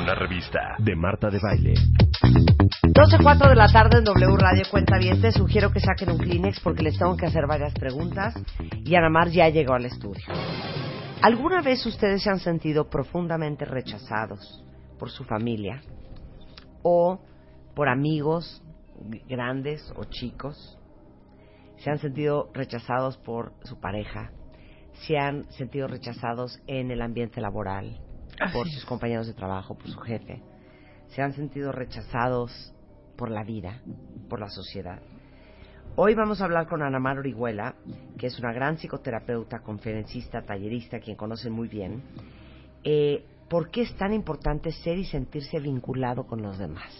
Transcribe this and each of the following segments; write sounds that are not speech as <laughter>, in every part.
Una revista de Marta de Baile. 12.04 de la tarde en W Radio Cuenta Bien. Te sugiero que saquen un Kleenex porque les tengo que hacer varias preguntas. Y Ana Mar ya llegó al estudio. ¿Alguna vez ustedes se han sentido profundamente rechazados por su familia o por amigos grandes o chicos? ¿Se han sentido rechazados por su pareja? ¿Se han sentido rechazados en el ambiente laboral? Por sus compañeros de trabajo, por su jefe? ¿Se han sentido rechazados por la vida, por la sociedad? Hoy vamos a hablar con Ana Mar Orihuela, que es una gran psicoterapeuta, conferencista, tallerista, quien conocen muy bien. Eh, ¿Por qué es tan importante ser y sentirse vinculado con los demás?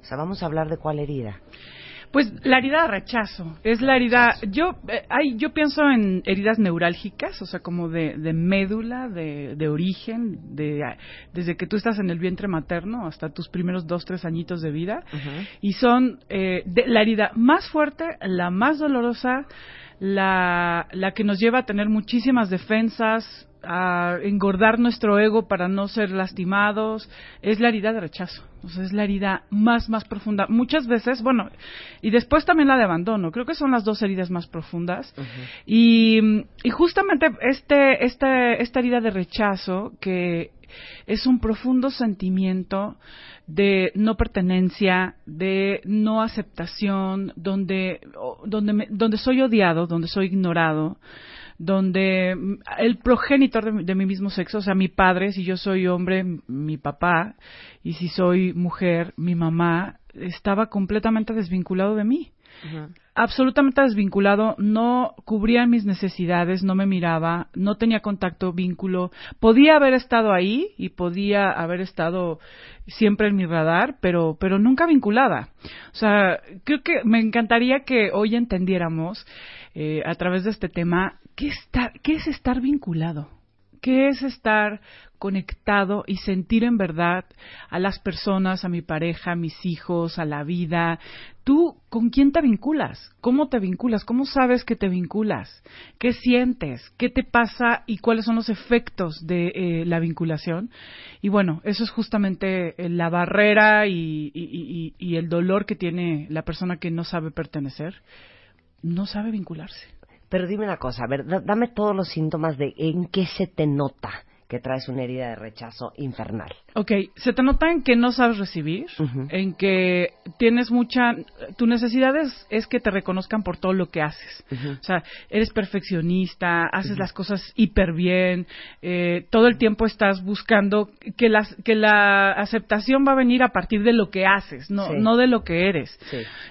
O sea, vamos a hablar de cuál herida. Pues la herida de rechazo, es la herida, yo eh, hay, yo pienso en heridas neurálgicas, o sea, como de, de médula, de, de origen, de, desde que tú estás en el vientre materno hasta tus primeros dos, tres añitos de vida, y son eh, de, la herida más fuerte, la más dolorosa, la, la que nos lleva a tener muchísimas defensas, a engordar nuestro ego para no ser lastimados, es la herida de rechazo. O sea, es la herida más, más profunda. Muchas veces, bueno, y después también la de abandono. Creo que son las dos heridas más profundas. y, y, justamente este, este, esta herida de rechazo, que es un profundo sentimiento de no pertenencia, de no aceptación, donde, donde, donde soy odiado, donde soy ignorado, donde el progenitor de, mi mismo sexo, o sea, mi padre, si yo soy hombre, mi papá, y si soy mujer, mi mamá, estaba completamente desvinculado de mí. Absolutamente desvinculado, no cubría mis necesidades, no me miraba, no tenía contacto, vínculo. Podía haber estado ahí y podía haber estado siempre en mi radar, pero, pero nunca vinculada. O sea, creo que me encantaría que hoy entendiéramos eh, a través de este tema ¿qué, ¿qué es estar vinculado? ¿Qué es estar conectado y sentir en verdad a las personas, a mi pareja, a mis hijos, a la vida? ¿Tú con quién te vinculas? ¿Cómo te vinculas? ¿Cómo sabes que te vinculas? ¿Qué sientes? ¿Qué te pasa y cuáles son los efectos de eh, la vinculación? Y bueno, eso es justamente eh, la barrera y, y el dolor que tiene la persona que no sabe pertenecer. No sabe vincularse. Pero dime una cosa, a ver, dame todos los síntomas de en qué se te nota que traes una herida de rechazo infernal. Ok, se te nota en que no sabes recibir, en que tienes mucha... Tu necesidad es, que te reconozcan por todo lo que haces. O sea, eres perfeccionista, haces las cosas hiper bien, eh, todo el tiempo estás buscando que, las, que la aceptación va a venir a partir de lo que haces, no, no de lo que eres.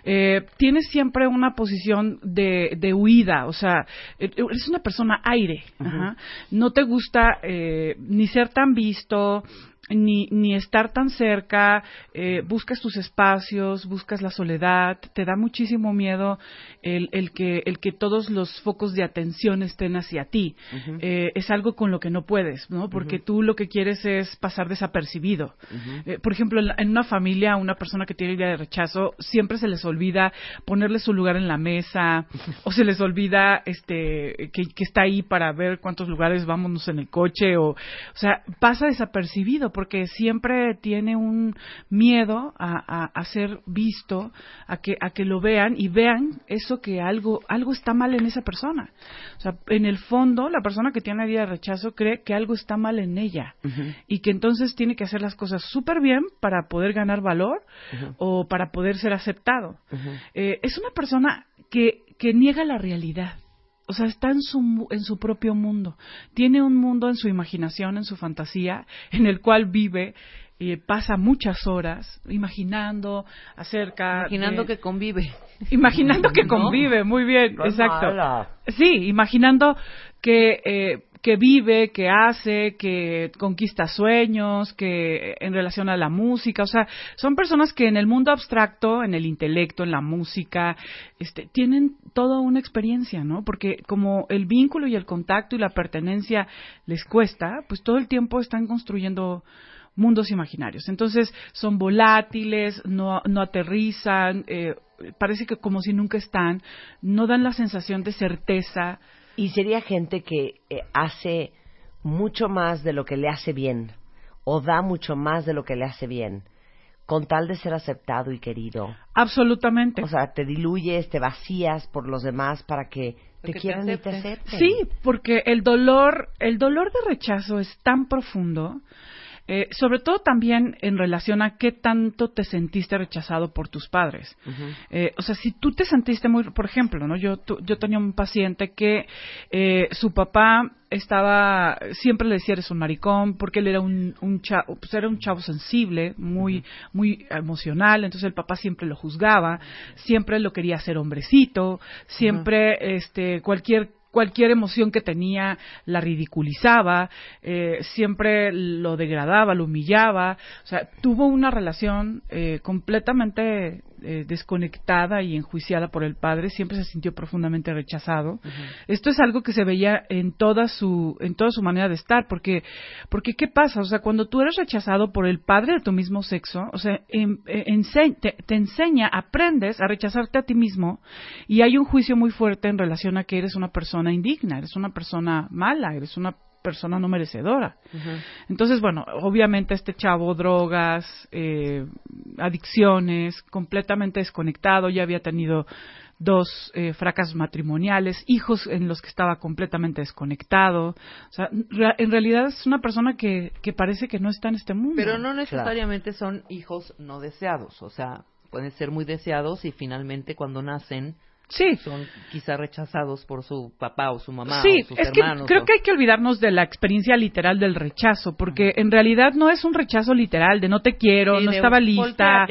Eh, tienes siempre una posición de, de huida, o sea, e, e, eres una persona aire. No te gusta eh, ni ser tan visto, ni, ni estar tan cerca, eh, buscas tus espacios, buscas la soledad, te da muchísimo miedo el, el, que, el que todos los focos de atención estén hacia ti. eh, es algo con lo que no puedes, ¿no? Porque tú lo que quieres es pasar desapercibido. eh, por ejemplo, en, una familia, una persona que tiene idea de rechazo, siempre se les olvida ponerle su lugar en la mesa, <laughs> o se les olvida este que, que está ahí para ver cuántos lugares vámonos en el coche, o, o sea, pasa desapercibido porque siempre tiene un miedo a, a, ser visto, a que, a que lo vean y vean eso que algo, algo está mal en esa persona. O sea, en el fondo, la persona que tiene herida de rechazo cree que algo está mal en ella y que entonces tiene que hacer las cosas súper bien para poder ganar valor o para poder ser aceptado. Eh, es una persona que, que niega la realidad. O sea, está en su, en su propio mundo. Tiene un mundo en su imaginación, en su fantasía, <laughs> en el cual vive y pasa muchas horas imaginando acerca. Imaginando que convive. <laughs> Imaginando que convive, muy bien, exacto. Sí, imaginando que eh, que vive, que hace, que conquista sueños, que en relación a la música, o sea, son personas que en el mundo abstracto, en el intelecto, en la música, este, tienen toda una experiencia, ¿no? Porque como el vínculo y el contacto y la pertenencia les cuesta, pues todo el tiempo están construyendo mundos imaginarios. Entonces son volátiles, no, no aterrizan, eh, parece que como si nunca están, no dan la sensación de certeza, y sería gente que eh, hace mucho más de lo que le hace bien o da mucho más de lo que le hace bien con tal de ser aceptado y querido. Absolutamente. O sea, te diluyes, te vacías por los demás para que te quieran y te acepten. Sí, porque el dolor, el dolor de rechazo es tan profundo eh, sobre todo también en relación a qué tanto te sentiste rechazado por tus padres. Eh, o sea, si tú te sentiste muy, por ejemplo, ¿no? Yo, yo tenía un paciente que eh, su papá estaba, siempre le decía eres un maricón, porque él era un, un chavo, pues era un chavo sensible, muy, muy emocional, entonces el papá siempre lo juzgaba, siempre lo quería hacer hombrecito, siempre, este, cualquier cualquier emoción que tenía la ridiculizaba, eh, siempre lo degradaba, lo humillaba, o sea, tuvo una relación eh, completamente eh, desconectada y enjuiciada por el padre, siempre se sintió profundamente rechazado. Esto es algo que se veía en toda su en toda su manera de estar, porque porque qué pasa, o sea, cuando tú eres rechazado por el padre de tu mismo sexo, o sea, em, eh, te, te, enseña, aprendes a rechazarte a ti mismo y hay un juicio muy fuerte en relación a que eres una persona indigna, eres una persona mala, eres una persona no merecedora. Entonces, bueno, obviamente este chavo, drogas, eh, adicciones, completamente desconectado, ya había tenido dos eh, fracasos matrimoniales, hijos en los que estaba completamente desconectado. O sea, en realidad es una persona que, que parece que no está en este mundo. Pero no necesariamente son hijos no deseados, o sea, pueden ser muy deseados y finalmente cuando nacen Sí. Son quizá rechazados por su papá o su mamá sí, o sus es Que creo que hay que olvidarnos de la experiencia literal del rechazo, porque en realidad no es un rechazo literal de no te quiero, no estaba lista.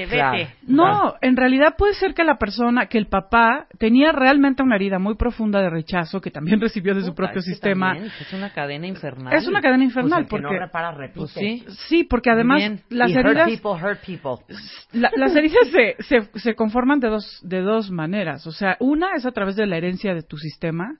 No, en realidad puede ser que la persona, que el papá tenía realmente una herida muy profunda de rechazo que también <laughs> recibió de su propio sistema. es una cadena infernal. Es una cadena infernal pues porque pues sí. sí, porque además las heridas las heridas se, se, se conforman de dos de dos maneras, o sea, una es a través de la herencia de tu sistema,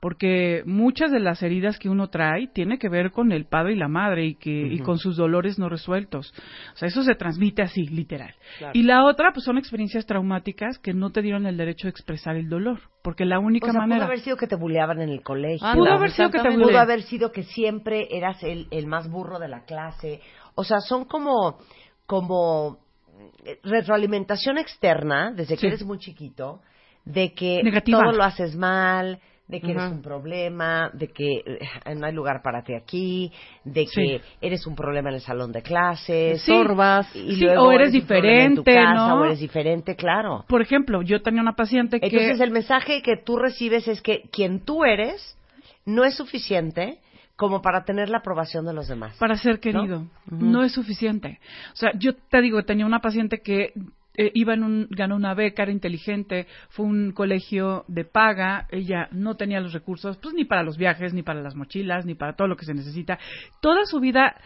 porque muchas de las heridas que uno trae tiene que ver con el padre y la madre y que y con sus dolores no resueltos. O sea, eso se transmite así, literal. Y la otra pues son experiencias traumáticas que no te dieron el derecho de expresar el dolor, porque la única manera pudo haber sido que te buleaban en el colegio. pudo haber sido que te Pudo haber sido que siempre eras el, el más burro de la clase. O sea, son como como retroalimentación externa desde que eres muy chiquito de que todo lo haces mal, de que eres un problema, de que eh, no hay lugar para ti aquí, de que eres un problema en el salón de clases, sorbas, y o eres, diferente, ¿no? O eres diferente, claro. Por ejemplo, yo tenía una paciente que Entonces el mensaje que tú recibes es que quien tú eres no es suficiente como para tener la aprobación de los demás. Para ser querido. ¿no? es suficiente. O sea, yo te digo, tenía una paciente que eh, iba en un, ganó una beca, era inteligente, fue un colegio de paga, ella no tenía los recursos, pues ni para los viajes, ni para las mochilas, ni para todo lo que se necesita. Toda su vida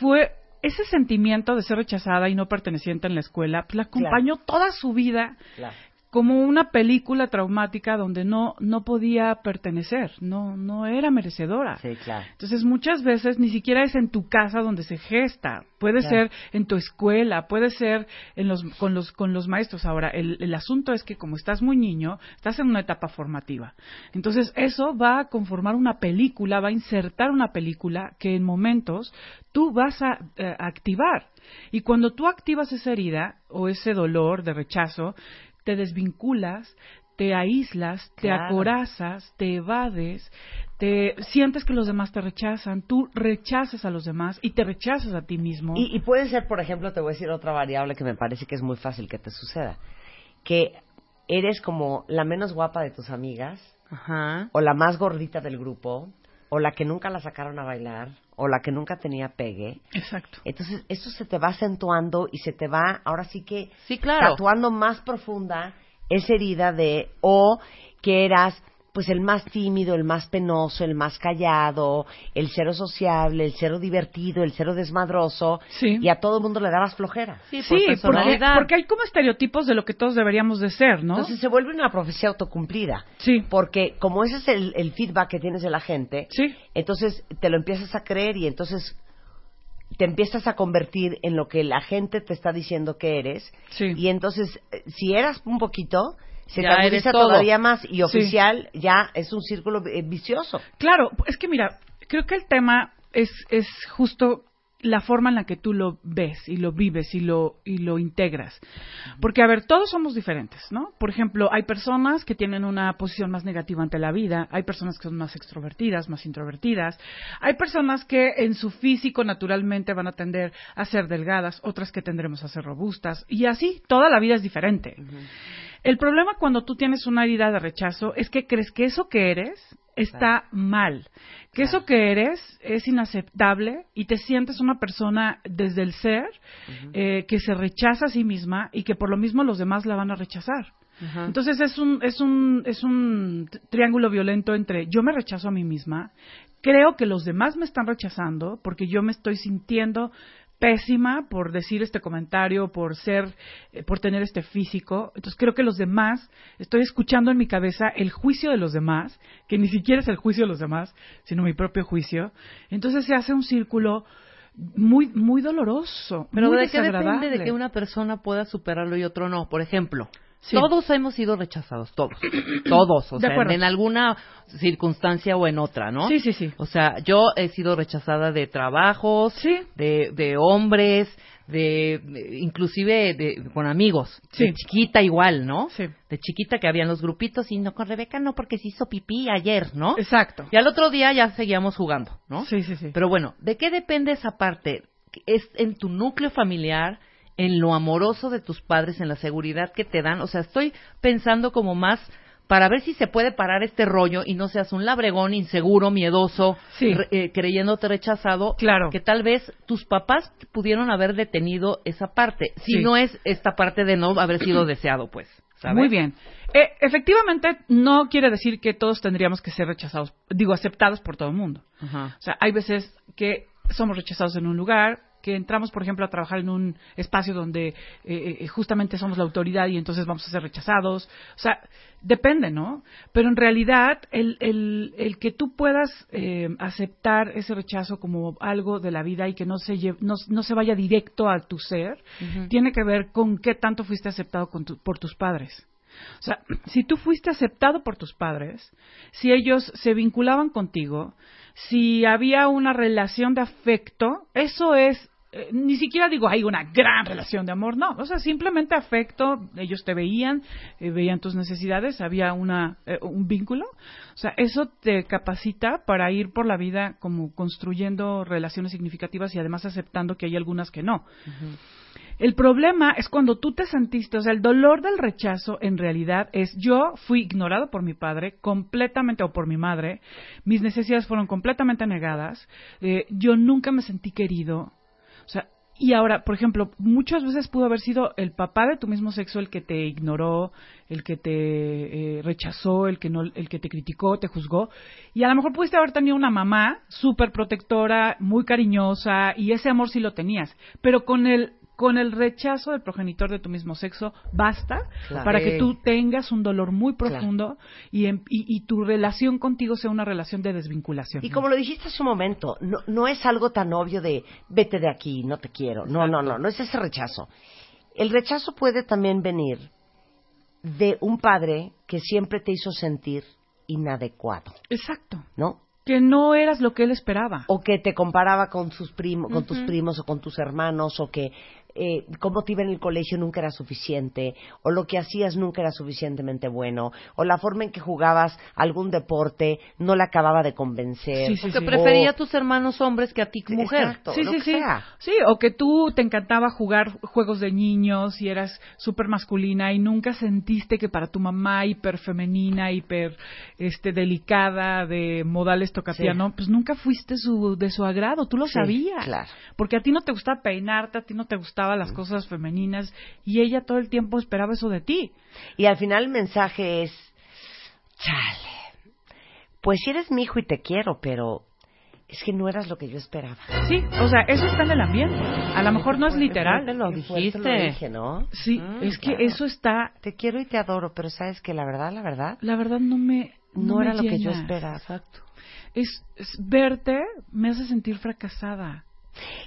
fue ese sentimiento de ser rechazada y no perteneciente en la escuela, pues la acompañó toda su vida como una película traumática donde no no podía pertenecer, no no era merecedora. Sí, claro. Entonces muchas veces ni siquiera es en tu casa donde se gesta, puede Claro. ser en tu escuela, puede ser en los con los con los maestros. Ahora el, el asunto es que como estás muy niño, estás en una etapa formativa. Entonces eso va a conformar una película, va a insertar una película que en momentos tú vas a eh, activar. Y cuando tú activas esa herida o ese dolor de rechazo, te desvinculas, te aíslas, te acorazas, te evades, te sientes que los demás te rechazan, tú rechazas a los demás y te rechazas a ti mismo. Y, y puede ser, por ejemplo, te voy a decir otra variable que me parece que es muy fácil que te suceda. Que eres como la menos guapa de tus amigas, Ajá. o la más gordita del grupo, o la que nunca la sacaron a bailar, o la que nunca tenía pegue. Exacto. Entonces, eso se te va acentuando y se te va, ahora sí que, Sí, claro. tatuando más profunda esa herida de, o que eras, pues, el más tímido, el más penoso, el más callado, el cero sociable, el cero divertido, el cero desmadroso, Sí. y a todo el mundo le dabas flojera. Sí, por Sí, porque, hay como estereotipos de lo que todos deberíamos de ser, ¿no? Entonces se vuelve una profecía autocumplida. sí, Porque como ese es el, el feedback que tienes de la gente, sí, entonces te lo empiezas a creer y entonces te empiezas a convertir en lo que la gente te está diciendo que eres. sí. Y entonces, eh, si eras un poquito, se Ya agudiza todavía más y Sí. oficial ya es un círculo eh, vicioso. Claro, es que mira, creo que el tema es, es justo la forma en la que tú lo ves y lo vives y lo, y lo integras. Porque, a ver, todos somos diferentes, ¿no? Por ejemplo, hay personas que tienen una posición más negativa ante la vida, hay personas que son más extrovertidas, más introvertidas, hay personas que en su físico naturalmente van a tender a ser delgadas, otras que tendremos a ser robustas, y así, toda la vida es diferente. El problema cuando tú tienes una herida de rechazo es que crees que eso que eres está mal, que eso que eres es inaceptable y te sientes una persona desde el ser eh, que se rechaza a sí misma y que por lo mismo los demás la van a rechazar. Entonces es un, es un, es un triángulo violento entre yo me rechazo a mí misma, creo que los demás me están rechazando porque yo me estoy sintiendo pésima por decir este comentario, por ser, eh, por tener este físico. Entonces creo que los demás, estoy escuchando en mi cabeza el juicio de los demás, que ni siquiera es el juicio de los demás, sino mi propio juicio. Entonces se hace un círculo muy, muy doloroso. Pero muy ¿de qué depende de que una persona pueda superarlo y otro no? Por ejemplo, Sí. todos hemos sido rechazados, todos. <clears throat> todos, o De sea, acuerdo. en alguna circunstancia o en otra, ¿no? Sí, sí, sí. O sea, yo he sido rechazada de trabajos, Sí. de, de hombres, de, de- inclusive de, con amigos. Sí. De chiquita igual, ¿no? Sí. De chiquita que habían los grupitos y no con Rebeca no porque se hizo pipí ayer, ¿no? Exacto. Y al otro día ya seguíamos jugando, ¿no? Sí, sí, sí. Pero bueno, ¿de qué depende esa parte? ¿Es en tu núcleo familiar, en lo amoroso de tus padres, en la seguridad que te dan? O sea, estoy pensando como más para ver si se puede parar este rollo y no seas un labregón inseguro, miedoso, Sí. re- eh, creyéndote rechazado, Claro. que tal vez tus papás pudieron haber detenido esa parte, si Sí. no es esta parte de no haber sido <clears throat> deseado, pues. ¿sabes? Muy bien. Eh, efectivamente, no quiere decir que todos tendríamos que ser rechazados, digo, aceptados por todo el mundo. Ajá. O sea, hay veces que somos rechazados en un lugar, que entramos, por ejemplo, a trabajar en un espacio donde eh, eh, justamente somos la autoridad y entonces vamos a ser rechazados. O sea, depende, ¿no? Pero en realidad, el, el, el que tú puedas eh, aceptar ese rechazo como algo de la vida y que no se, lle- no, no se vaya directo a tu ser, tiene que ver con qué tanto fuiste aceptado con tu- por tus padres. O sea, si tú fuiste aceptado por tus padres, si ellos se vinculaban contigo, si había una relación de afecto, eso es, eh, ni siquiera digo hay una gran relación de amor, no, o sea, simplemente afecto, ellos te veían, eh, veían tus necesidades, había una, eh, un vínculo, o sea, eso te capacita para ir por la vida como construyendo relaciones significativas y además aceptando que hay algunas que no. El problema es cuando tú te sentiste, o sea, el dolor del rechazo en realidad es yo fui ignorado por mi padre completamente o por mi madre, mis necesidades fueron completamente negadas, eh, yo nunca me sentí querido, o sea, y ahora, por ejemplo, muchas veces pudo haber sido el papá de tu mismo sexo el que te ignoró, el que te eh, rechazó, el que no, el que te criticó, te juzgó, y a lo mejor pudiste haber tenido una mamá súper protectora, muy cariñosa, y ese amor sí lo tenías, pero con el con el rechazo del progenitor de tu mismo sexo basta Claro. para que tú tengas un dolor muy Claro. profundo y, em- y, y tu relación contigo sea una relación de desvinculación. Y como lo dijiste hace un momento, no, no es algo tan obvio de vete de aquí, no te quiero. No, no, no, no es ese rechazo. El rechazo puede también venir de un padre que siempre te hizo sentir inadecuado, Exacto. ¿no? Que no eras lo que él esperaba. O que te comparaba con sus primos, con tus primos o con tus hermanos, o que eh, cómo te iba en el colegio nunca era suficiente, o lo que hacías nunca era suficientemente bueno, o la forma en que jugabas algún deporte no le acababa de convencer. Sí, sí, Que sí. prefería O- a tus hermanos hombres que a ti mujer. Exacto, Sí, lo sí, que sí. sea. Sí, o que tú te encantaba jugar juegos de niños y eras súper masculina y nunca sentiste que para tu mamá hiper femenina, hiper este, delicada, de modales tocapiano, pues nunca fuiste su, de su agrado, tú lo Sí, sabías. claro. Porque a ti no te gustaba peinarte, a ti no te gustaban las cosas femeninas y ella todo el tiempo esperaba eso de ti. Y al final el mensaje es, chale, pues si eres mi hijo y te quiero, pero es que no eras lo que yo esperaba. Sí, o sea, eso está en el ambiente. A lo mejor no es literal. fuerte lo dijiste. Lo dije, ¿no? Sí, Mm, es que claro. eso está, Te quiero y te adoro, pero sabes que la verdad, la verdad, la verdad no me... no, me era lo que yo esperaba. Exacto. es, es verte me hace sentir fracasada.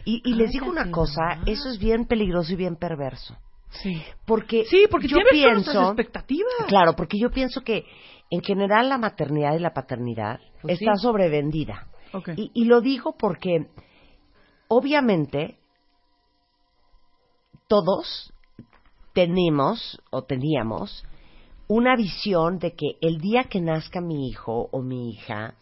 Y, y les digo una cosa, mamá. eso es bien peligroso y bien perverso. Sí. Porque Sí, porque yo pienso, expectativas. claro, porque yo pienso que en general la maternidad y la paternidad Pues está sí. sobrevendida. Ok. Y, y lo digo porque, obviamente, todos tenemos o teníamos una visión de que el día que nazca mi hijo o mi hija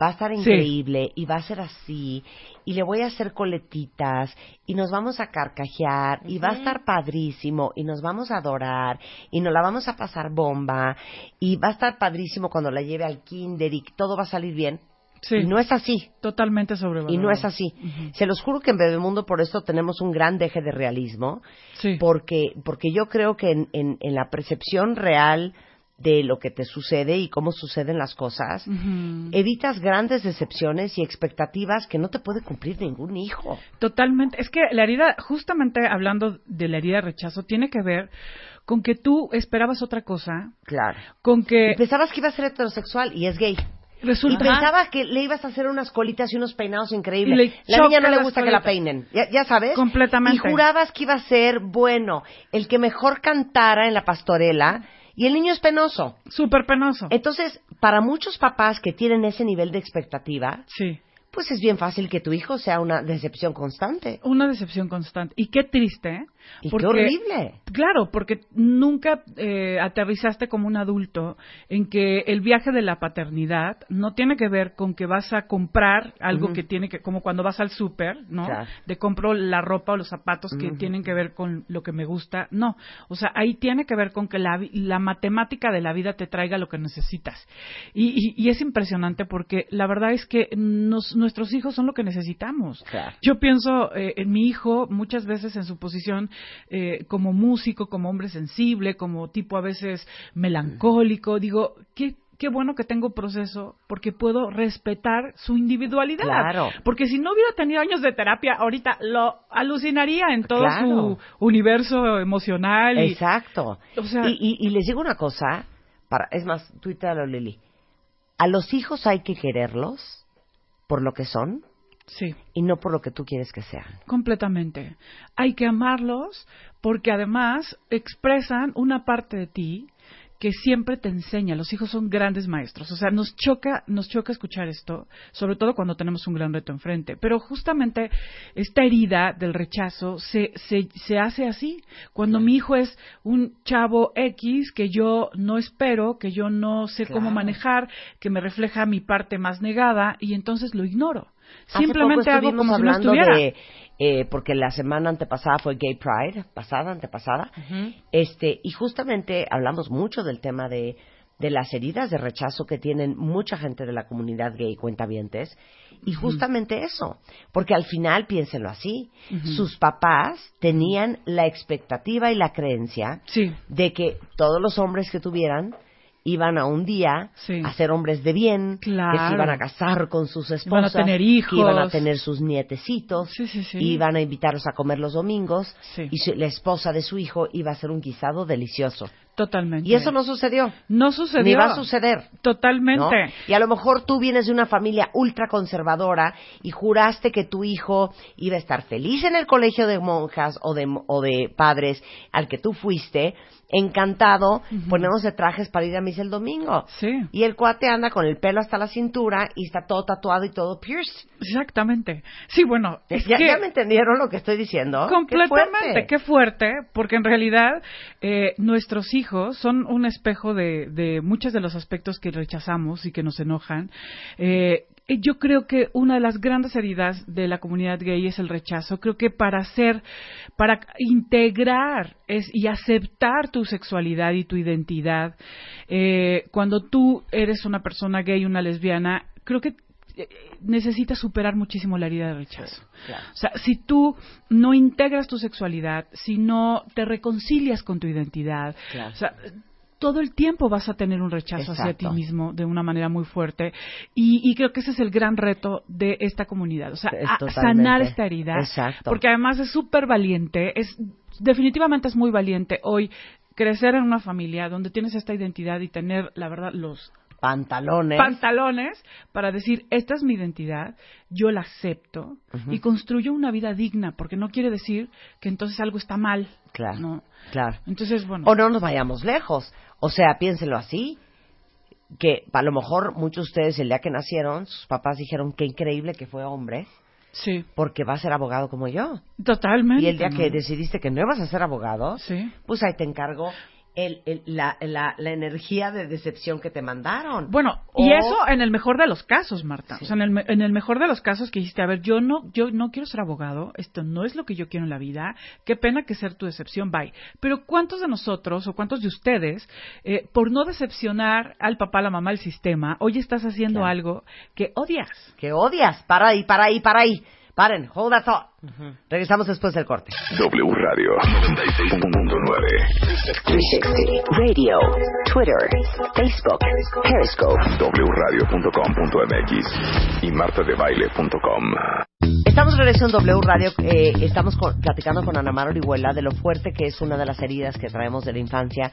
va a estar Sí. increíble y va a ser así y le voy a hacer coletitas y nos vamos a carcajear y va a estar padrísimo y nos vamos a adorar y nos la vamos a pasar bomba y va a estar padrísimo cuando la lleve al kinder y todo va a salir bien. Sí. Y no es así. Totalmente sobrevalorado. Y no es así. Se los juro que en Bebemundo por esto tenemos un gran deje de realismo, Sí. porque, porque yo creo que en, en, en la percepción real de lo que te sucede y cómo suceden las cosas, evitas grandes decepciones y expectativas que no te puede cumplir ningún hijo. Totalmente. Es que la herida, justamente hablando de la herida de rechazo, tiene que ver con que tú esperabas otra cosa, Claro. con que Y pensabas que iba a ser heterosexual y es gay. Y resulta... pensabas que le ibas a hacer unas colitas y unos peinados Y increíbles. le La niña no le gusta que la peinen, ya, ya sabes. Completamente. Y jurabas que iba a ser, bueno, el que mejor cantara en la pastorela y el niño es penoso. Súper penoso. Entonces, para muchos papás que tienen ese nivel de expectativa, Sí. pues es bien fácil que tu hijo sea una decepción constante. Una decepción constante. Y qué triste, ¿eh? Y Porque- qué horrible. Claro, porque nunca eh, aterrizaste como un adulto en que el viaje de la paternidad no tiene que ver con que vas a comprar algo que tiene que, como cuando vas al súper, ¿no? Claro. De compro la ropa o los zapatos que tienen que ver con lo que me gusta. No, o sea, ahí tiene que ver con que la, la matemática de la vida te traiga lo que necesitas. Y, y- y es impresionante porque la verdad es que nos- nuestros hijos son lo que necesitamos. Claro. Yo pienso eh, en mi hijo muchas veces en su posición eh, como músico, como hombre sensible, como tipo a veces melancólico. Digo, qué, qué bueno que tengo proceso porque puedo respetar su individualidad. Claro. Porque si no hubiera tenido años de terapia, ahorita lo alucinaría en todo Claro. su universo emocional. y- Exacto. o sea- y, y- y les digo una cosa, para, es más, tuítalo Lili. A los hijos hay que quererlos por lo que son Sí. y no por lo que tú quieres que sean. Completamente. Hay que amarlos porque además expresan una parte de ti que siempre te enseña. Los hijos son grandes maestros. O sea, nos choca, nos choca escuchar esto, sobre todo cuando tenemos un gran reto enfrente. Pero justamente esta herida del rechazo se, se, se hace así. Cuando mi hijo es un chavo X que yo no espero, que yo no sé cómo manejar, que me refleja mi parte más negada y entonces lo ignoro. Simplemente hago como si no estuviera. de, eh, porque la semana antepasada fue Gay Pride, pasada, antepasada, este, y justamente hablamos mucho del tema de, de las heridas de rechazo que tienen mucha gente de la comunidad gay cuentavientes, y justamente eso, porque al final, piénsenlo así, sus papás tenían la expectativa y la creencia Sí. de que todos los hombres que tuvieran iban a un día Sí. a ser hombres de bien, que Claro. se iban a casar con sus esposas, Iban a tener hijos. que iban a tener sus nietecitos, Sí, sí, sí. iban a invitarlos a comer los domingos, y su- la esposa de su hijo iba a hacer un guisado delicioso. Totalmente. Y eso no sucedió. no sucedió. Ni va a suceder. Totalmente. ¿no? Y a lo mejor tú vienes de una familia ultra conservadora y juraste que tu hijo iba a estar feliz en el colegio de monjas o de, o de padres al que tú fuiste, encantado, poniéndose trajes para ir a misa el domingo. Sí. Y el cuate anda con el pelo hasta la cintura y está todo tatuado y todo pierced. Exactamente. Sí, bueno, es ¿Ya, que ya me entendieron lo que estoy diciendo? ¡Qué completamente, fuerte! qué fuerte, porque en realidad eh, nuestros hijos son un espejo de, de muchos de los aspectos que rechazamos y que nos enojan. Eh, yo creo que una de las grandes heridas de la comunidad gay es el rechazo. Creo que para hacer, para integrar es, y aceptar tu sexualidad y tu identidad, eh, cuando tú eres una persona gay, una lesbiana, creo que eh, necesitas superar muchísimo la herida de rechazo. claro. O sea, si tú no integras tu sexualidad, si no te reconcilias con tu identidad, Claro. o sea, todo el tiempo vas a tener un rechazo hacia ti mismo de una manera muy fuerte. Y, y creo que ese es el gran reto de esta comunidad, o sea, Es sanar esta herida, Exacto. porque además es súper valiente, es definitivamente es muy valiente hoy crecer en una familia donde tienes esta identidad y tener, la verdad, los Pantalones. pantalones para decir, esta es mi identidad, yo la acepto y construyo una vida digna, porque no quiere decir que entonces algo está mal. Claro. ¿no? Claro. Entonces, bueno. O no nos vayamos lejos. O sea, piénselo así, que a lo mejor muchos de ustedes el día que nacieron, sus papás dijeron qué increíble que fue hombre, Sí, porque va a ser abogado como yo. totalmente. Y el día ¿no? que decidiste que no ibas a ser abogado, Sí. pues ahí te encargo el, el- la, la, la energía de decepción que te mandaron. Bueno, y eso en el mejor de los casos, Marta. Sí. O sea, en el, en el mejor de los casos que dijiste, a ver, yo no, yo no quiero ser abogado, esto no es lo que yo quiero en la vida, qué pena que ser tu decepción, bye. Pero ¿cuántos de nosotros o cuántos de ustedes, eh, por no decepcionar al papá, la mamá, al sistema, hoy estás haciendo Claro. algo que odias? Que odias. Para ahí, para ahí, para ahí. Paren, hold that thought. Regresamos después del corte. W Radio 96.9. 360 Radio, Twitter, Facebook, Periscope. wradio.com.mx y martadebaile.com. Estamos de regreso en W Radio. eh, estamos con- platicando con Ana Mar Orihuela de lo fuerte que es una de las heridas que traemos de la infancia,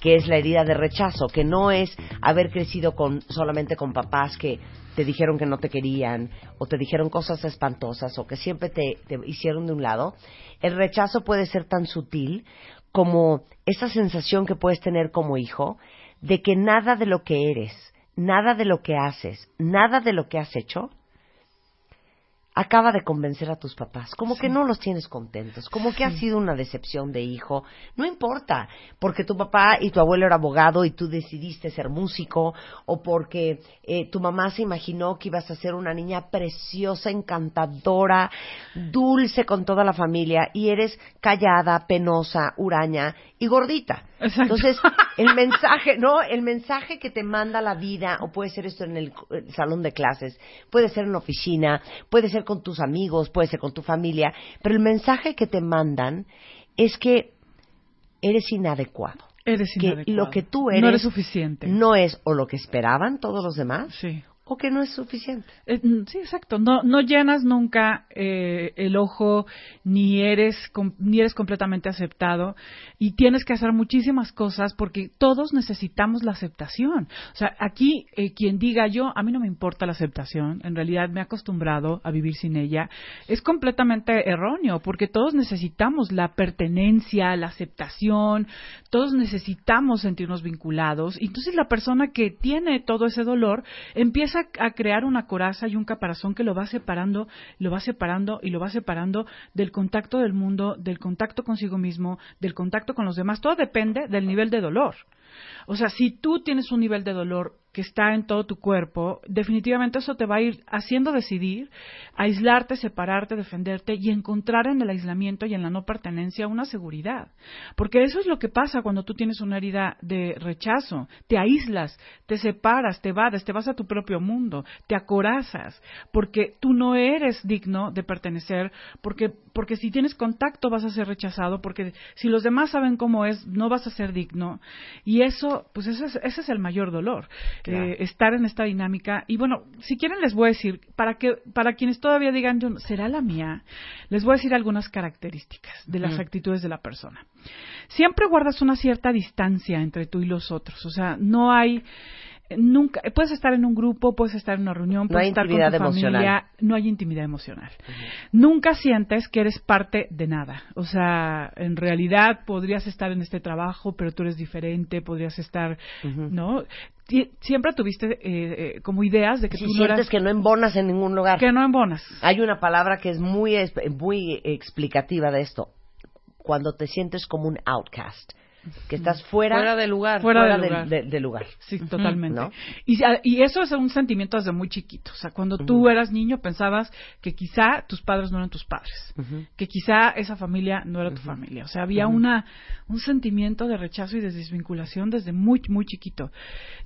que es la herida de rechazo, que no es haber crecido con solamente con papás que te dijeron que no te querían o te dijeron cosas espantosas o que siempre te, te hicieron de un lado. El rechazo puede ser tan sutil como esa sensación que puedes tener como hijo de que nada de lo que eres, nada de lo que haces, nada de lo que has hecho acaba de convencer a tus papás, como que no los tienes contentos, como que ha sido una decepción de hijo, no importa, porque tu papá y tu abuelo era abogado y tú decidiste ser músico, o porque eh, tu mamá se imaginó que ibas a ser una niña preciosa, encantadora, dulce con toda la familia, y eres callada, penosa, huraña y gordita. Exacto. Entonces, el <laughs> mensaje, ¿no? El mensaje que te manda la vida, o puede ser esto en el, el salón de clases, puede ser en la oficina, puede ser con tus amigos, puede ser con tu familia, pero el mensaje que te mandan es que eres inadecuado. Eres Que inadecuado. lo que tú eres No eres suficiente. No es o lo que esperaban todos los demás, Sí. O que no es suficiente. Eh, mm, sí, exacto. No, no llenas nunca eh, el ojo, ni eres, com- ni eres completamente aceptado, y tienes que hacer muchísimas cosas porque todos necesitamos la aceptación. O sea, aquí eh, quien diga yo, a mí no me importa la aceptación, en realidad me he acostumbrado a vivir sin ella, es completamente erróneo porque todos necesitamos la pertenencia, la aceptación, todos necesitamos sentirnos vinculados. Y entonces la persona que tiene todo ese dolor empieza a crear una coraza y un caparazón que lo va separando, lo va separando y lo va separando del contacto del mundo, del contacto consigo mismo, del contacto con los demás. Todo depende del nivel de dolor. O sea, si tú tienes un nivel de dolor que está en todo tu cuerpo, definitivamente eso te va a ir haciendo decidir, aislarte, separarte, defenderte y encontrar en el aislamiento y en la no pertenencia una seguridad. Porque eso es lo que pasa cuando tú tienes una herida de rechazo. Te aíslas, te separas, te vades, te vas a tu propio mundo, te acorazas, porque tú no eres digno de pertenecer, porque, porque si tienes contacto vas a ser rechazado, porque si los demás saben cómo es, no vas a ser digno. Y eso, pues ese es, ese es el mayor dolor, eh, estar en esta dinámica. Y bueno, si quieren les voy a decir, para, que, para quienes todavía digan, yo, ¿será la mía? Les voy a decir algunas características de las actitudes de la persona. Siempre guardas una cierta distancia entre tú y los otros, o sea, no hay nunca puedes estar en un grupo, puedes estar en una reunión, puedes estar con tu familia, emocional. no hay intimidad emocional. Nunca sientes que eres parte de nada. O sea, en realidad podrías estar en este trabajo, pero tú eres diferente, podrías estar, ¿no? Siempre tuviste eh, eh, como ideas de que Si tú no sientes eras que no embonas en ningún lugar. que no embonas. Hay una palabra que es muy, es- muy explicativa de esto. Cuando te sientes como un outcast. Que estás fuera, Fuera de lugar. Fuera fuera de lugar. de- del lugar. Sí, totalmente. ¿no? Y, y eso es un sentimiento desde muy chiquito. O sea, cuando tú eras niño pensabas que quizá tus padres no eran tus padres, que quizá esa familia no era tu familia. O sea, había una un sentimiento de rechazo y de desvinculación desde muy muy chiquito.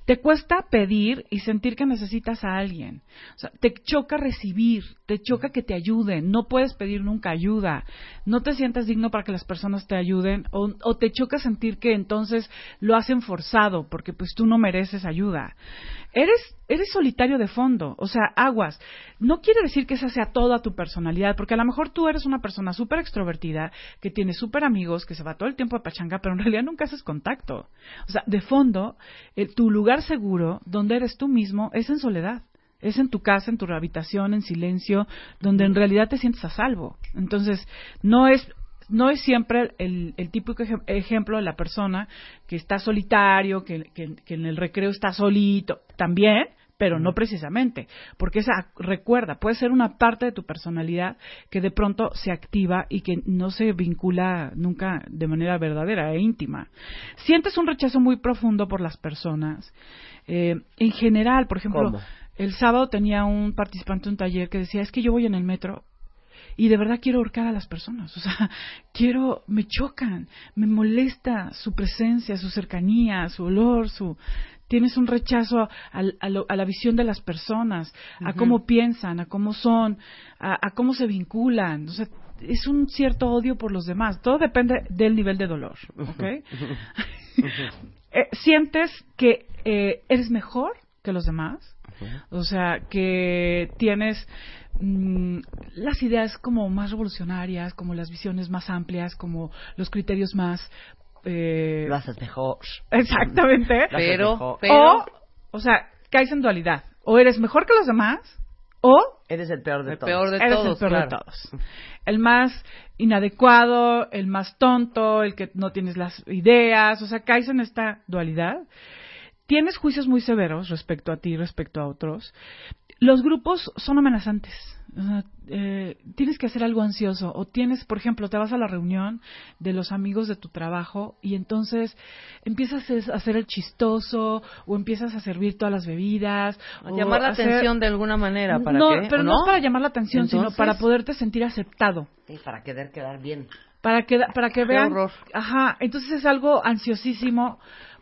Te cuesta pedir y sentir que necesitas a alguien. O sea, te choca recibir, te choca que te ayuden. No puedes pedir nunca ayuda. No te sientes digno para que las personas te ayuden o, o te choca sentir que entonces lo hacen forzado porque pues tú no mereces ayuda. Eres eres solitario de fondo, o sea, aguas. No quiere decir que esa sea toda tu personalidad, porque a lo mejor tú eres una persona súper extrovertida, que tiene súper amigos, que se va todo el tiempo a pachanga, pero en realidad nunca haces contacto. O sea, de fondo, eh, tu lugar seguro, donde eres tú mismo, es en soledad. Es en tu casa, en tu habitación, en silencio, donde en realidad te sientes a salvo. Entonces, no es no es siempre el, el típico ejem- ejemplo de la persona que está solitario, que, que- que en el recreo está solito, también, pero no precisamente, porque esa, recuerda, puede ser una parte de tu personalidad que de pronto se activa y que no se vincula nunca de manera verdadera e íntima. Sientes un rechazo muy profundo por las personas. Eh, en general, por ejemplo, ¿Cómo? el sábado tenía un participante de un taller que decía, es que yo voy en el metro y de verdad quiero ahorcar a las personas. O sea, <laughs> quiero, me chocan, me molesta su presencia, su cercanía, su olor, su. Tienes un rechazo a, lo- a la visión de las personas, a cómo piensan, a cómo son, a, a cómo se vinculan. O sea, es un cierto odio por los demás. Todo depende del nivel de dolor, ¿ok? <laughs> Eh, sientes que eh, eres mejor que los demás, o sea, que tienes mm, las ideas como más revolucionarias, como las visiones más amplias, como los criterios más... eh, Lo haces mejor. exactamente. Pero, mejor. pero O, o sea, caes en dualidad. O eres mejor que los demás, o Eres el peor de el todos. peor de eres todos. el peor claro. de todos. El más inadecuado, el más tonto, el que no tienes las ideas, o sea, caes en esta dualidad. Tienes juicios muy severos respecto a ti, respecto a otros. Los grupos son amenazantes. O sea, eh, tienes que hacer algo ansioso. O tienes, por ejemplo, te vas a la reunión de los amigos de tu trabajo y entonces empiezas a hacer el chistoso o empiezas a servir todas las bebidas. A llamar la hacer- atención de alguna manera. ¿para no, qué? pero ¿O no? es para llamar la atención, sino para poderte sentir aceptado. Sí, para querer quedar bien. Para que, para que Qué vean. horror. Ajá, entonces es algo ansiosísimo.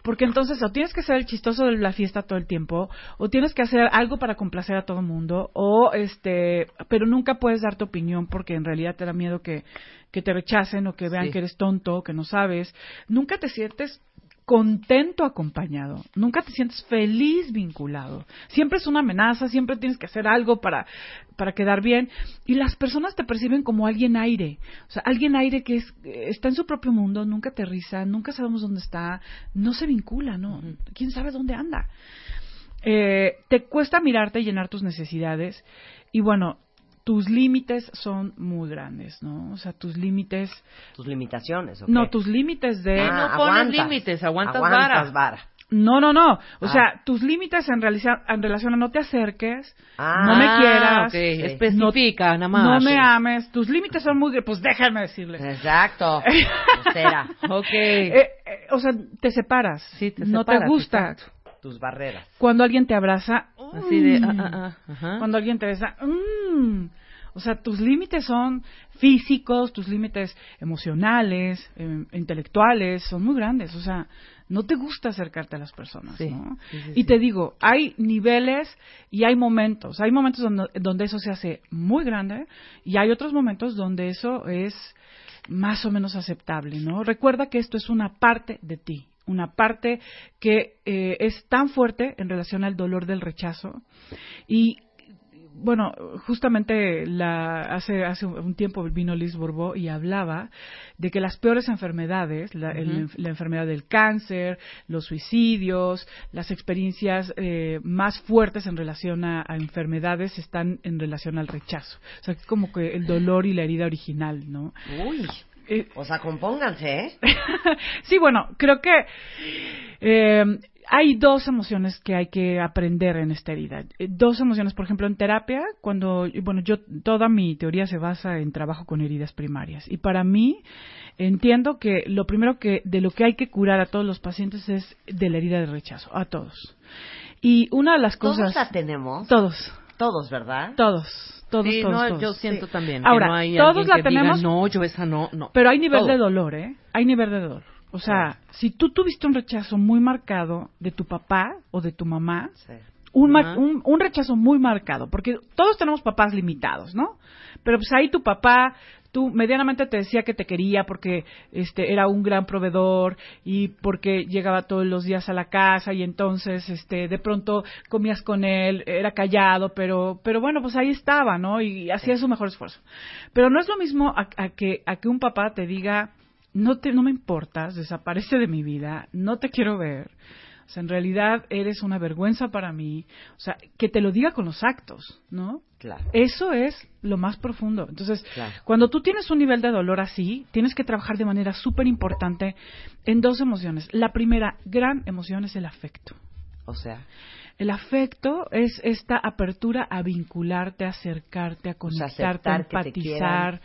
Porque entonces o tienes que ser el chistoso de la fiesta todo el tiempo, o tienes que hacer algo para complacer a todo el mundo, o este, pero nunca puedes dar tu opinión porque en realidad te da miedo que, que te rechacen o que vean Sí. que eres tonto, que no sabes. Nunca te sientes contento acompañado, nunca te sientes feliz vinculado. Siempre es una amenaza, siempre tienes que hacer algo para, para quedar bien. Y las personas te perciben como alguien aire, o sea, alguien aire que es, está en su propio mundo, nunca aterriza, nunca sabemos dónde está, no se vincula, ¿no? ¿Quién sabe dónde anda? Eh, te cuesta mirarte y llenar tus necesidades y bueno, tus límites son muy grandes, ¿no? O sea, tus límites, Tus limitaciones, ¿ok? no, tus límites de... Ah, no pones aguantas. límites, aguantas Aguantas vara. No, no, no. O Ah. sea, tus límites en, realiza- en relación a no te acerques, Ah. no me quieras. Especifica, nada más. no me ames. Tus límites son muy... Pues déjame decirles. Exacto. <laughs> Ok. Eh, eh, o sea, te separas. Sí, te no separas, te gusta. exacto. Tus barreras. Cuando alguien te abraza, Así de, mm, ah, ah, ah, ajá. cuando alguien te besa, mm. o sea, tus límites son físicos, tus límites emocionales, eh, intelectuales, son muy grandes. O sea, no te gusta acercarte a las personas, Sí, ¿no? sí, sí, y te digo, hay niveles y hay momentos. Hay momentos donde, donde eso se hace muy grande y hay otros momentos donde eso es más o menos aceptable, ¿no? Recuerda que esto es una parte de ti, una parte que eh, es tan fuerte en relación al dolor del rechazo y bueno, justamente la, hace, hace un tiempo vino Liz Borbó y hablaba de que las peores enfermedades, la, el- la enfermedad del cáncer, los suicidios, las experiencias eh, más fuertes en relación a, a enfermedades están en relación al rechazo. O sea, es como que el dolor y la herida original, ¿no? Uy. Eh, O sea, compónganse, ¿eh? <laughs> sí, bueno, creo que eh, hay dos emociones que hay que aprender en esta herida. Eh, Dos emociones, por ejemplo, en terapia, cuando, bueno, yo, toda mi teoría se basa en trabajo con heridas primarias. Y para mí, entiendo que lo primero que, de lo que hay que curar a todos los pacientes es de la herida de rechazo, a todos. Y una de las Todos cosas. la tenemos. Todos, Todos, ¿verdad? todos, todos, Sí, todos, no, todos. yo siento Sí. también. Ahora, que no hay todos la que diga, tenemos- no, yo esa no, no. Pero hay nivel de dolor, ¿eh? Hay nivel de dolor. O sea, si tú tuviste un rechazo muy marcado de tu papá o de tu mamá, Sí. un, mar- Ajá. un, un rechazo muy marcado, porque todos tenemos papás limitados, ¿no? Pero pues ahí tu papá, tú medianamente te decía que te quería porque este era un gran proveedor y porque llegaba todos los días a la casa y entonces este de pronto comías con él, era callado, pero pero bueno, pues ahí estaba, ¿no? Y hacía su mejor esfuerzo. Pero no es lo mismo a, a que a que un papá te diga no te no me importas, desaparece de mi vida, no te quiero ver. O sea, en realidad eres una vergüenza para mí. O sea, que te lo diga con los actos, ¿no? Claro. Eso es lo más profundo. Entonces, Claro. cuando tú tienes un nivel de dolor así, tienes que trabajar de manera súper importante en dos emociones. La primera gran emoción es el afecto. O sea, El afecto es esta apertura a vincularte, a acercarte, a o sea, conectarte, a empatizar.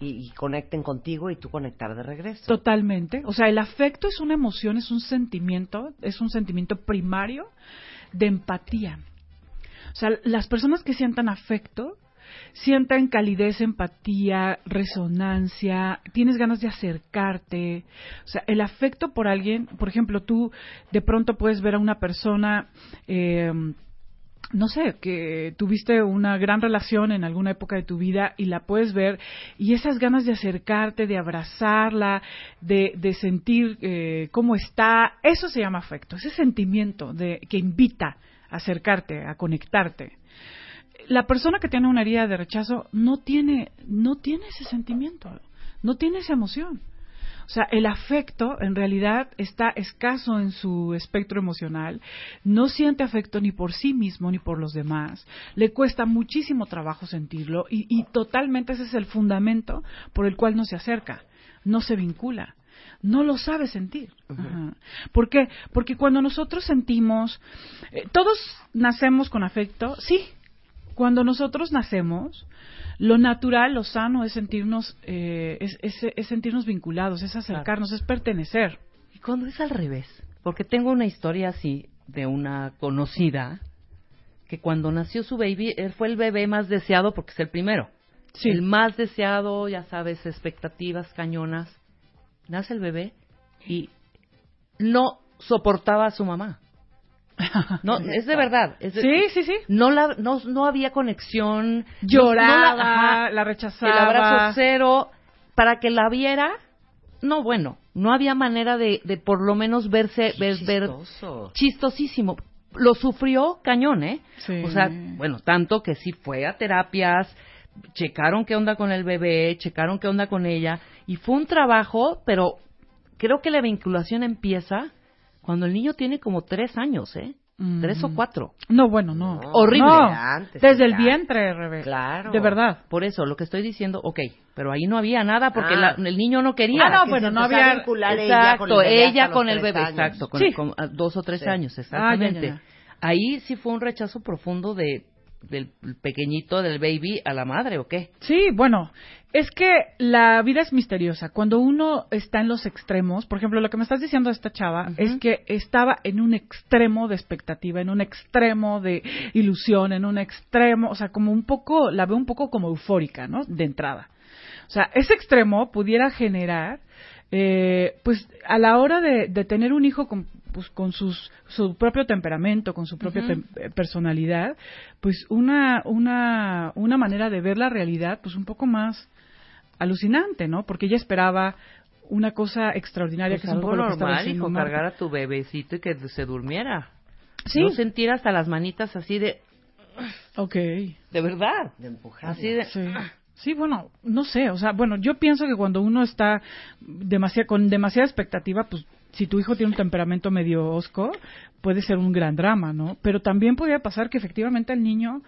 y, y conecten contigo y tú conectar de regreso. Totalmente. O sea, el afecto es una emoción, es un sentimiento, es un sentimiento primario de empatía. O sea, las personas que sientan afecto sienten calidez, empatía, resonancia, tienes ganas de acercarte. O sea, el afecto por alguien, por ejemplo, tú de pronto puedes ver a una persona, eh, no sé, que tuviste una gran relación en alguna época de tu vida y la puedes ver y esas ganas de acercarte, de abrazarla, de, de sentir eh, cómo está, eso se llama afecto, ese sentimiento de, que invita a acercarte, a conectarte. La persona que tiene una herida de rechazo no tiene, no tiene ese sentimiento, no tiene esa emoción. O sea, el afecto en realidad está escaso en su espectro emocional, no siente afecto ni por sí mismo ni por los demás, le cuesta muchísimo trabajo sentirlo y, y totalmente ese es el fundamento por el cual no se acerca, no se vincula. No lo sabe sentir. Ajá. ¿Por qué? Porque cuando nosotros sentimos, eh, todos nacemos con afecto, sí. Cuando nosotros nacemos, lo natural, lo sano es sentirnos, eh, es, es- es sentirnos vinculados, es acercarnos, es pertenecer. Y cuando es al revés, porque tengo una historia así de una conocida que cuando nació su baby, él fue el bebé más deseado porque es el primero. Sí. El más deseado, ya sabes, expectativas cañonas. Nace el bebé y no soportaba a su mamá. <laughs> No, es de verdad. es de- Sí, sí, sí. No, la, no, no había conexión. Lloraba, no la- ajá, la el rechazaba. abrazo cero. Para que la viera, no, bueno, no había manera de, de por lo menos verse, Qué ver, chistosísimo. Lo sufrió cañón, ¿eh? Sí. O sea, bueno, tanto que sí fue a terapias, checaron qué onda con el bebé, checaron qué onda con ella, y fue un trabajo, pero creo que la vinculación empieza cuando el niño tiene como tres años, ¿eh? Mm. Tres o cuatro. No, bueno, no. No, Horrible. No, antes, desde el vientre, Rebe. Claro. De verdad. Por eso, lo que estoy diciendo, ok, pero ahí no había nada porque Ah. la- el niño no quería. Ah, no, Que bueno, no había- Exacto, ella con el bebé, exacto, con, Sí. con- a dos o tres Sí. años, Ah, exactamente. ya, ya, ya. Ahí sí fue un rechazo profundo de del pequeñito, del baby, a la madre, ¿o qué? Sí, bueno, Es que la vida es misteriosa. Cuando uno está en los extremos, por ejemplo, lo que me estás diciendo de esta chava es que estaba en un extremo de expectativa, en un extremo de ilusión, en un extremo, o sea, como un poco, la veo un poco como eufórica, ¿no? De entrada. O sea, ese extremo pudiera generar, eh, pues, a la hora de, de tener un hijo con, pues, con sus, su propio temperamento, con su propia eh, personalidad, pues una, una, una manera de ver la realidad, pues un poco más alucinante, ¿no? Porque ella esperaba una cosa extraordinaria Pues que es un algo poco lo que estaba normal, hijo, Marta. cargar a tu bebecito y que se durmiera. Sí, No sentir hasta las manitas así de... ok. De verdad. De empujar. Así de... Sí. Sí, bueno, no sé, o sea, bueno, yo pienso que cuando uno está demasiado, con demasiada expectativa, pues si tu hijo tiene un temperamento medio osco, puede ser un gran drama, ¿no? Pero también podría pasar que efectivamente el niño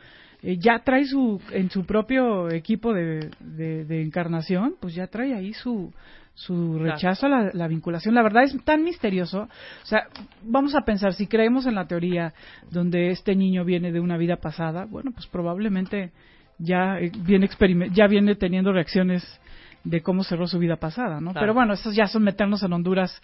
eh, ya trae su, en su propio equipo de, de, de encarnación, pues ya trae ahí su, su rechazo a la, la vinculación. La verdad es tan misterioso. O sea, vamos a pensar, si creemos en la teoría donde este niño viene de una vida pasada, bueno, pues probablemente ya eh, viene, ya viene teniendo reacciones de cómo cerró su vida pasada, ¿no? Claro. Pero bueno, esos ya son meternos en Honduras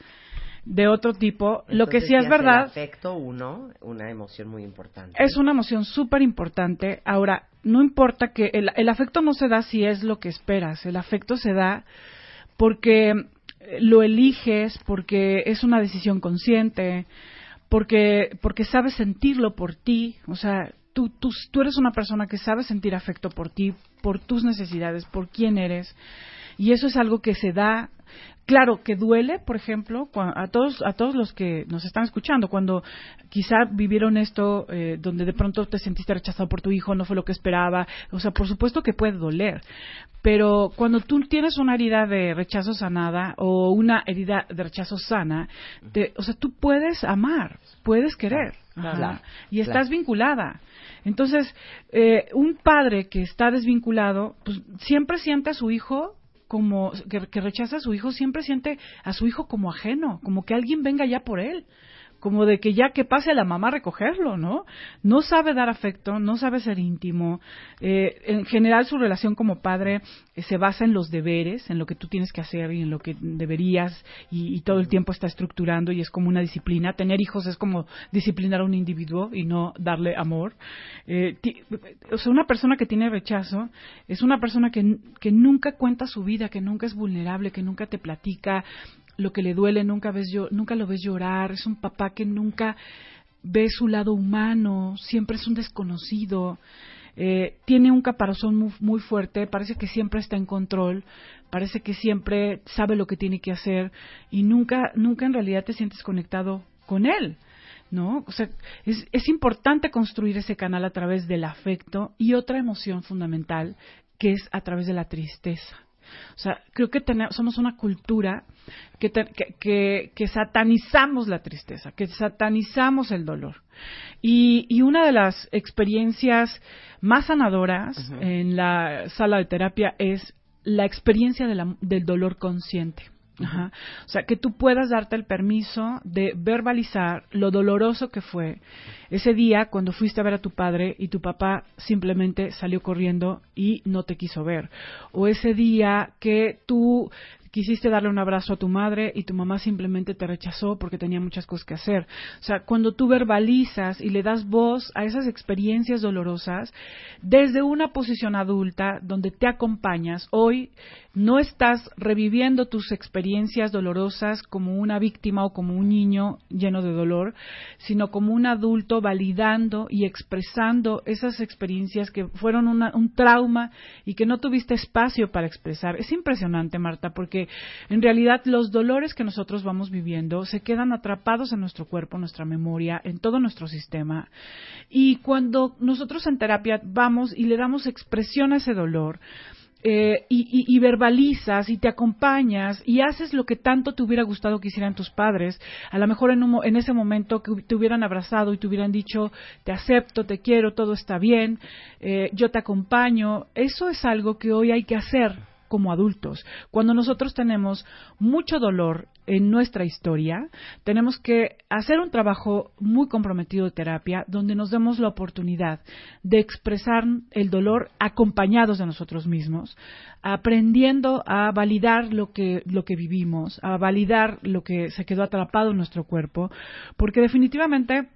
de otro tipo. Lo que sí es verdad El afecto, uno, una emoción muy importante. es una emoción súper importante. Ahora, no importa que el, el afecto no se da si es lo que esperas, el afecto se da porque eh, lo eliges, porque es una decisión consciente, porque, porque sabes sentirlo por ti, o sea, tú, tú, tú eres una persona que sabe sentir afecto por ti, por tus necesidades, por quién eres, y eso es algo que se da claro que duele por ejemplo a todos a todos los que nos están escuchando cuando quizá vivieron esto eh, donde de pronto te sentiste rechazado por tu hijo no fue lo que esperaba o sea por supuesto que puede doler pero cuando tú tienes una herida de rechazo sanada o una herida de rechazo sana te- o sea tú puedes amar puedes querer Claro, y claro. estás vinculada entonces eh, un padre que está desvinculado pues siempre siente a su hijo como que, que rechaza a su hijo siempre siente a su hijo como ajeno, como que alguien venga ya por él, como de que ya que pase a la mamá a recogerlo, ¿no? No sabe dar afecto, no sabe ser íntimo. Eh, en general su relación como padre eh, se basa en los deberes, en lo que tú tienes que hacer y en lo que deberías y, y todo el tiempo está estructurando y es como una disciplina. Tener hijos es como disciplinar a un individuo y no darle amor. Eh, ti- o sea, una persona que tiene rechazo es una persona que, que nunca cuenta su vida, que nunca es vulnerable, que nunca te platica lo que le duele, nunca ves nunca lo ves llorar, es un papá que nunca ve su lado humano, siempre es un desconocido, eh, tiene un caparazón muy, muy fuerte, parece que siempre está en control, parece que siempre sabe lo que tiene que hacer y nunca, nunca en realidad te sientes conectado con él. ¿no? O sea, es, es importante construir ese canal a través del afecto y otra emoción fundamental que es a través de la tristeza. O sea, creo que tenemos, somos una cultura que, te- que, que- que satanizamos la tristeza, que satanizamos el dolor. Y, y una de las experiencias más sanadoras en la sala de terapia es la experiencia de la- del dolor consciente. Ajá. O sea, que tú puedas darte el permiso de verbalizar lo doloroso que fue ese día cuando fuiste a ver a tu padre y tu papá simplemente salió corriendo y no te quiso ver. O ese día que tú quisiste darle un abrazo a tu madre y tu mamá simplemente te rechazó porque tenía muchas cosas que hacer. O sea, cuando tú verbalizas y le das voz a esas experiencias dolorosas desde una posición adulta donde te acompañas, hoy no estás reviviendo tus experiencias dolorosas como una víctima o como un niño lleno de dolor, sino como un adulto validando y expresando esas experiencias que fueron una- un trauma y que no tuviste espacio para expresar. Es impresionante, Marta, porque en realidad los dolores que nosotros vamos viviendo se quedan atrapados en nuestro cuerpo, en nuestra memoria, en todo nuestro sistema. Y cuando nosotros en terapia vamos y le damos expresión a ese dolor, eh, y, verbalizas y te acompañas y haces lo que tanto te hubiera gustado que hicieran tus padres, a lo mejor en, un en ese momento que te hubieran abrazado y te hubieran dicho, te acepto, te quiero, todo está bien, eh, yo te acompaño, eso es algo que hoy hay que hacer como adultos. Cuando nosotros tenemos mucho dolor en nuestra historia, tenemos que hacer un trabajo muy comprometido de terapia donde nos demos la oportunidad de expresar el dolor acompañados de nosotros mismos, aprendiendo a validar lo que, lo que vivimos, a validar lo que se quedó atrapado en nuestro cuerpo, porque definitivamente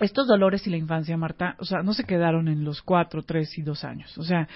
estos dolores y la infancia, Marta, o sea, no se quedaron en los cuatro, tres y dos años. O sea,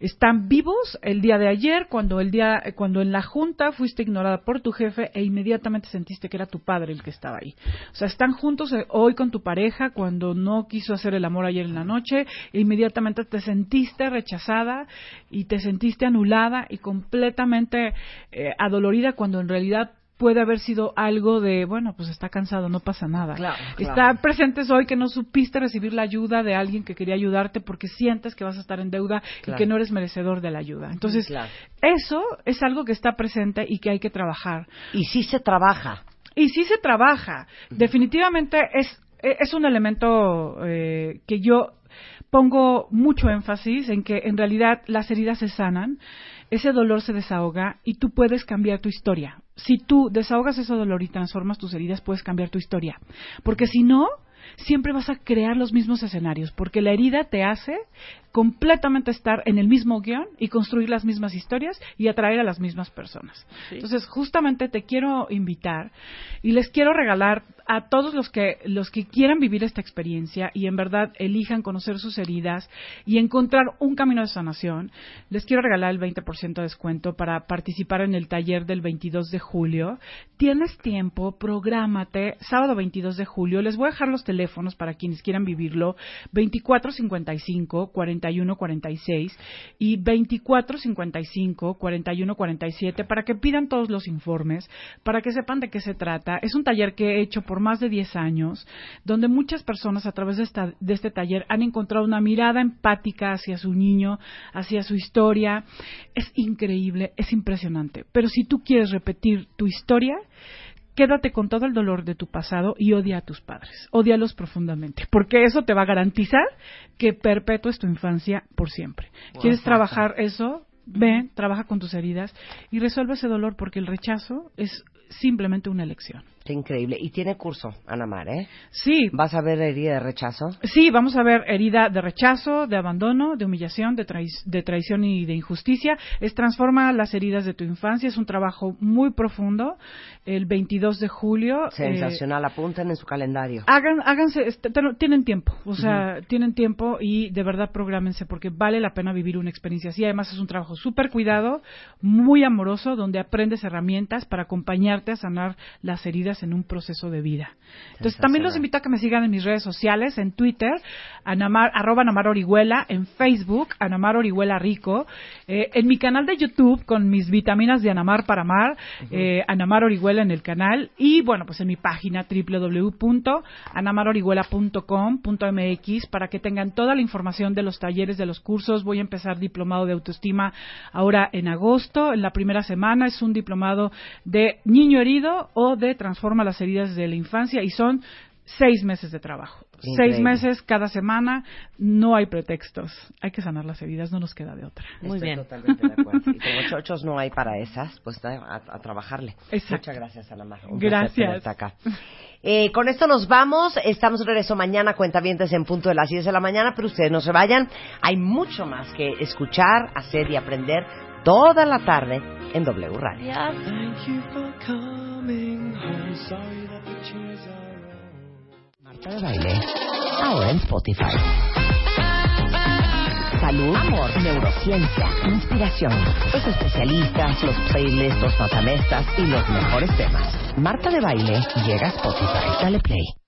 están vivos el día de ayer, cuando el día, cuando en la junta fuiste ignorada por tu jefe e inmediatamente sentiste que era tu padre el que estaba ahí. O sea, están juntos eh, hoy con tu pareja cuando no quiso hacer el amor ayer en la noche e inmediatamente te sentiste rechazada y te sentiste anulada y completamente eh, adolorida cuando en realidad puede haber sido algo de, bueno, pues está cansado, no pasa nada. Está presente hoy que no supiste recibir la ayuda de alguien que quería ayudarte porque sientes que vas a estar en deuda y que no eres merecedor de la ayuda. Entonces, eso es algo que está presente y que hay que trabajar. Y sí se trabaja. Y sí se trabaja. Definitivamente es, es un elemento eh, que yo pongo mucho énfasis en que en realidad las heridas se sanan ese dolor se desahoga y tú puedes cambiar tu historia. Si tú desahogas ese dolor y transformas tus heridas, puedes cambiar tu historia. Porque si no, siempre vas a crear los mismos escenarios, porque la herida te hace completamente estar en el mismo guion y construir las mismas historias y atraer a las mismas personas. Entonces, justamente te quiero invitar y les quiero regalar a todos los que los que quieran vivir esta experiencia y en verdad elijan conocer sus heridas y encontrar un camino de sanación, les quiero regalar el 20% de descuento para participar en el taller del 22 de julio. Tienes tiempo, prográmate, sábado 22 de julio. Les voy a dejar los teléfonos para quienes quieran vivirlo. 2455 4146 y 2455 4147 para que pidan todos los informes, para que sepan de qué se trata. Es un taller que he hecho por más de 10 años, donde muchas personas a través de, esta, de este taller han encontrado una mirada empática hacia su niño, hacia su historia. Es increíble, es impresionante. Pero si tú quieres repetir tu historia, quédate con todo el dolor de tu pasado y odia a tus padres. Odialos profundamente, porque eso te va a garantizar que perpetúes tu infancia por siempre. ¿Quieres trabajar eso? Ve, trabaja con tus heridas y resuelve ese dolor porque el rechazo es simplemente una elección. Qué increíble. Y tiene curso, Ana Mar, ¿eh? Sí. ¿Vas a ver herida de rechazo? Sí, vamos a ver herida de rechazo, de abandono, de humillación, de, de traición y de injusticia. Es Transforma las heridas de tu infancia. Es un trabajo muy profundo. El 22 de julio. Eh, Sensacional. Apunten en su calendario. Hagan, háganse, este, tienen tiempo. O sea, tienen tiempo y de verdad prográmense porque vale la pena vivir una experiencia así. Además, es un trabajo súper cuidado, muy amoroso, donde aprendes herramientas para acompañarte a sanar las heridas en un proceso de vida. Entonces, también los invito a que me sigan en mis redes sociales, en Twitter, Anamar, arroba Anamar Orihuela, en Facebook, Anamar Orihuela Rico, eh, en mi canal de YouTube con mis vitaminas de Anamar para amar, eh, Anamar Orihuela en el canal, y bueno, pues en mi página www.anamarorihuela.com.mx para que tengan toda la información de los talleres, de los cursos. Voy a empezar diplomado de autoestima ahora en agosto, en la primera semana, es un diplomado de niño herido o de transforma las heridas de la infancia y son seis meses de trabajo. Seis meses cada semana, no hay pretextos. Hay que sanar las heridas, no nos queda de otra. Muy bien. Totalmente de acuerdo. Y como chochos no hay para esas, pues a, trabajarle. Muchas gracias, Ana Mar. gracias. Acá. Eh, con esto nos vamos. Estamos de regreso mañana, cuentavientes en punto de las 10 de la mañana, pero ustedes no se vayan. Hay mucho más que escuchar, hacer y aprender toda la tarde en W Radio. Marta de baile, ahora en Spotify. Salud, amor, neurociencia, inspiración, los especialistas, los playlists, los matamestas y los mejores temas. Marta de baile llega a Spotify. Dale play.